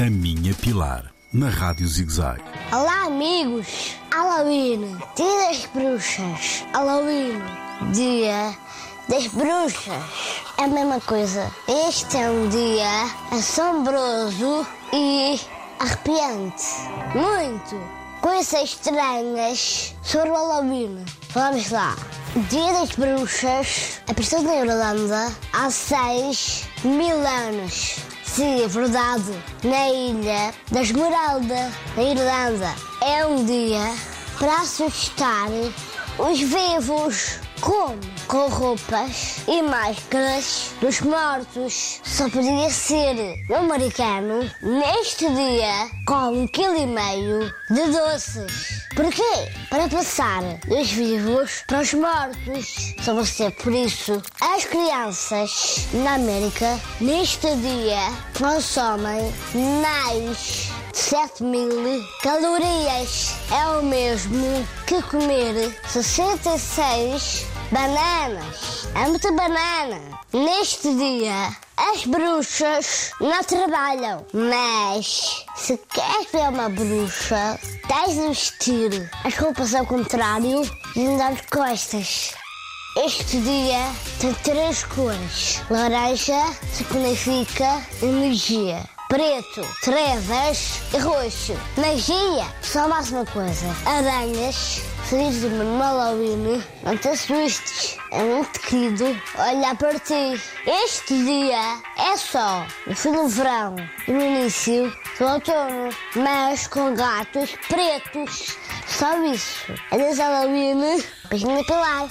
A Minha Pilar, na Rádio ZigZag. Olá, amigos! Halloween, dia das bruxas. Halloween, dia das bruxas. É a mesma coisa. Este é um dia assombroso e arrepiante. Muito. Coisas estranhas sobre o Halloween. Vamos lá. Dia das Bruxas apareceu na Irlanda há 6 mil anos. Sim, é verdade. Na ilha da Esmeralda, na Irlanda. É um dia para assustar os vivos. Como? Com roupas e máscaras dos mortos. Só podia ser um americano neste dia com um quilo e meio de doces. Porquê? Para passar dos vivos para os mortos. Só ser por isso. As crianças na América neste dia consomem mais 7 mil calorias. É o mesmo que comer 66 bananas. É muita banana. Neste dia, as bruxas não trabalham. Mas, se queres ver uma bruxa, tens de vestir as roupas ao contrário e andar de costas. Este dia tem três cores. Laranja significa energia. Preto, trevas e roxo. Magia, só mais uma coisa. Aranhas, feliz de Halloween, não te assustes. É muito querido olhar para ti. Este dia é só no fim do verão e no início do outono, mas com gatos pretos. Só isso. Adeus Halloween, beijinho Pilar.